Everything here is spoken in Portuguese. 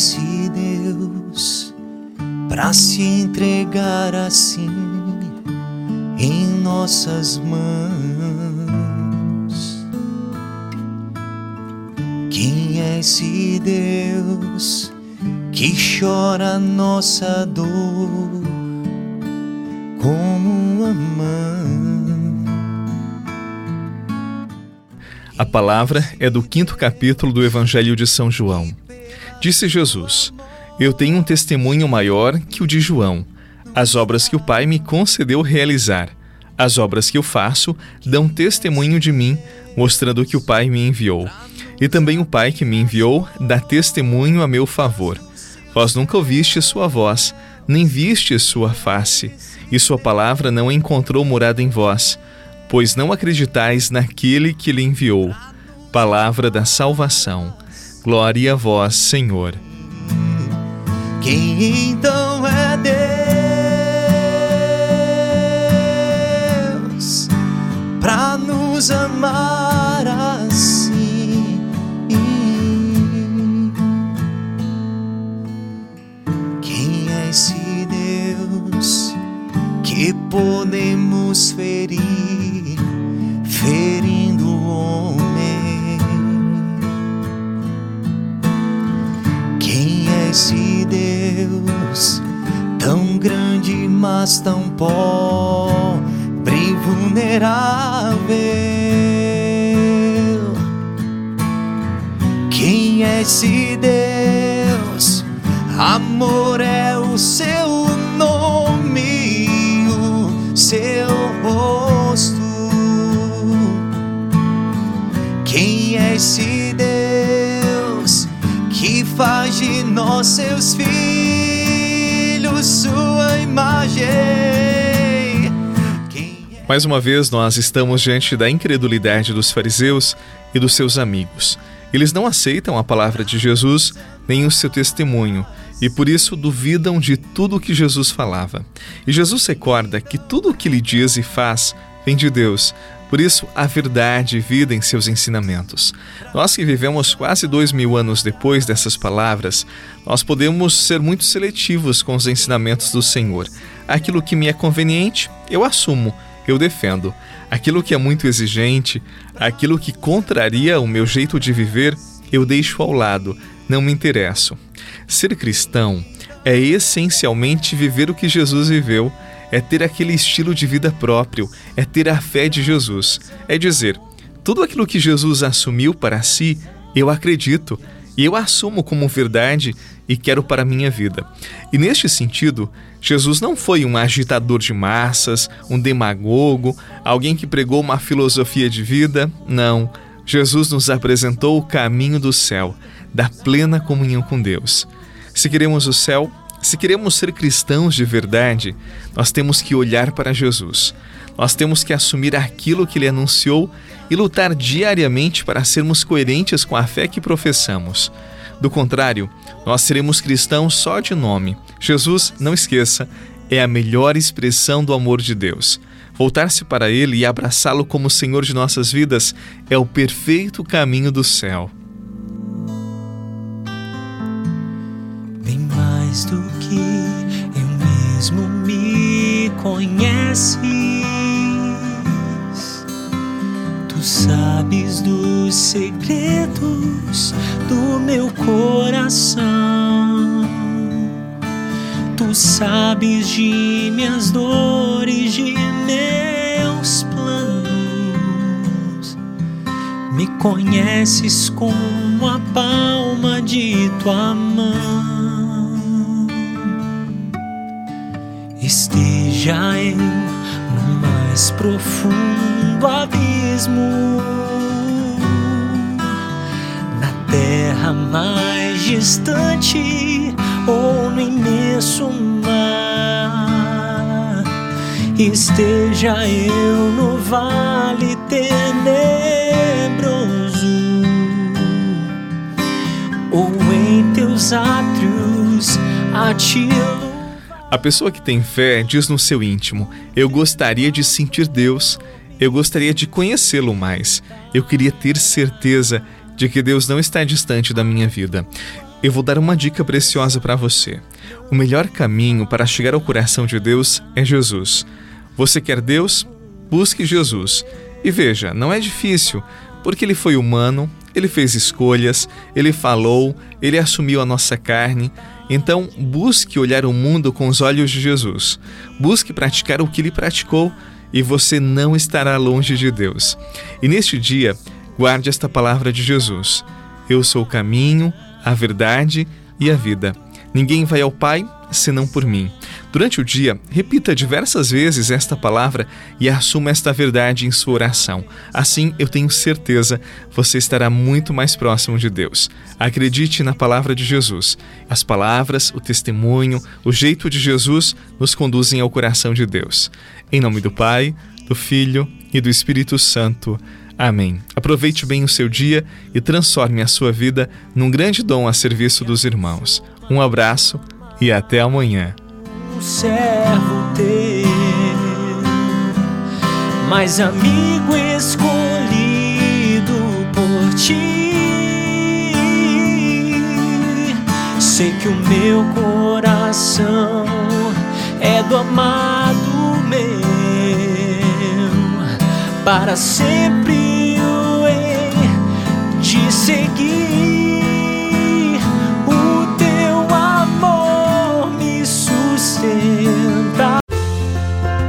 esse Deus para se entregar assim em nossas mãos? Quem é esse Deus que chora nossa dor como uma mãe? A palavra é do quinto capítulo do Evangelho de São João. Disse Jesus: Eu tenho um testemunho maior que o de João, as obras que o Pai me concedeu realizar. As obras que eu faço dão testemunho de mim, mostrando que o Pai me enviou. E também o Pai que me enviou dá testemunho a meu favor. Vós nunca ouviste sua voz, nem viste sua face, e sua palavra não encontrou morada em vós, pois não acreditais naquele que lhe enviou. Palavra da salvação. Glória a vós, Senhor. Quem então é Deus para nos amar assim? Quem é esse Deus que podemos ferir, esse Deus tão grande, mas tão pobre e vulnerável. Quem é esse Deus? Amor é o seu nome, o seu rosto. Quem é que faz de nós, seus filhos, sua imagem. Mais uma vez, nós estamos diante da incredulidade dos fariseus e dos seus amigos. Eles não aceitam a palavra de Jesus nem o seu testemunho e por isso duvidam de tudo o que Jesus falava. E Jesus recorda que tudo o que ele diz e faz vem de Deus, por isso, a verdade vida em seus ensinamentos. Nós que vivemos quase dois mil anos depois dessas palavras, nós podemos ser muito seletivos com os ensinamentos do Senhor. Aquilo que me é conveniente, eu assumo, eu defendo. Aquilo que é muito exigente, aquilo que contraria o meu jeito de viver, eu deixo ao lado, não me interesso. Ser cristão é essencialmente viver o que Jesus viveu é ter aquele estilo de vida próprio, é ter a fé de Jesus. É dizer, tudo aquilo que Jesus assumiu para si, eu acredito e eu assumo como verdade e quero para a minha vida. E neste sentido, Jesus não foi um agitador de massas, um demagogo, alguém que pregou uma filosofia de vida. Não. Jesus nos apresentou o caminho do céu, da plena comunhão com Deus. Se queremos o céu, se queremos ser cristãos de verdade, nós temos que olhar para Jesus. Nós temos que assumir aquilo que ele anunciou e lutar diariamente para sermos coerentes com a fé que professamos. Do contrário, nós seremos cristãos só de nome. Jesus, não esqueça, é a melhor expressão do amor de Deus. Voltar-se para Ele e abraçá-lo como Senhor de nossas vidas é o perfeito caminho do céu. Conheces. Tu sabes dos segredos do meu coração. Tu sabes de minhas dores, de meus planos. Me conheces como a palma de tua mão. Esteja eu no mais profundo abismo, na terra mais distante ou no imenso mar, esteja eu no vale tenebroso ou em teus átrios a a pessoa que tem fé diz no seu íntimo: Eu gostaria de sentir Deus, eu gostaria de conhecê-lo mais, eu queria ter certeza de que Deus não está distante da minha vida. eu vou dar uma dica preciosa para você. O melhor caminho para chegar ao coração de Deus é Jesus. Você quer Deus? Busque Jesus. E veja, não é difícil, porque ele foi humano, ele fez escolhas, ele falou, ele assumiu a nossa carne. Então, busque olhar o mundo com os olhos de Jesus. Busque praticar o que ele praticou e você não estará longe de Deus. E neste dia, guarde esta palavra de Jesus: Eu sou o caminho, a verdade e a vida. Ninguém vai ao Pai senão por mim. Durante o dia, repita diversas vezes esta palavra e assuma esta verdade em sua oração. Assim, eu tenho certeza, você estará muito mais próximo de Deus. Acredite na palavra de Jesus. As palavras, o testemunho, o jeito de Jesus nos conduzem ao coração de Deus. Em nome do Pai, do Filho e do Espírito Santo. Amém. Aproveite bem o seu dia e transforme a sua vida num grande dom a serviço dos irmãos. Um abraço e até amanhã. servo teu, mas amigo escolhido por ti. Sei que o meu coração é do amado meu, para sempre eu hei de seguir.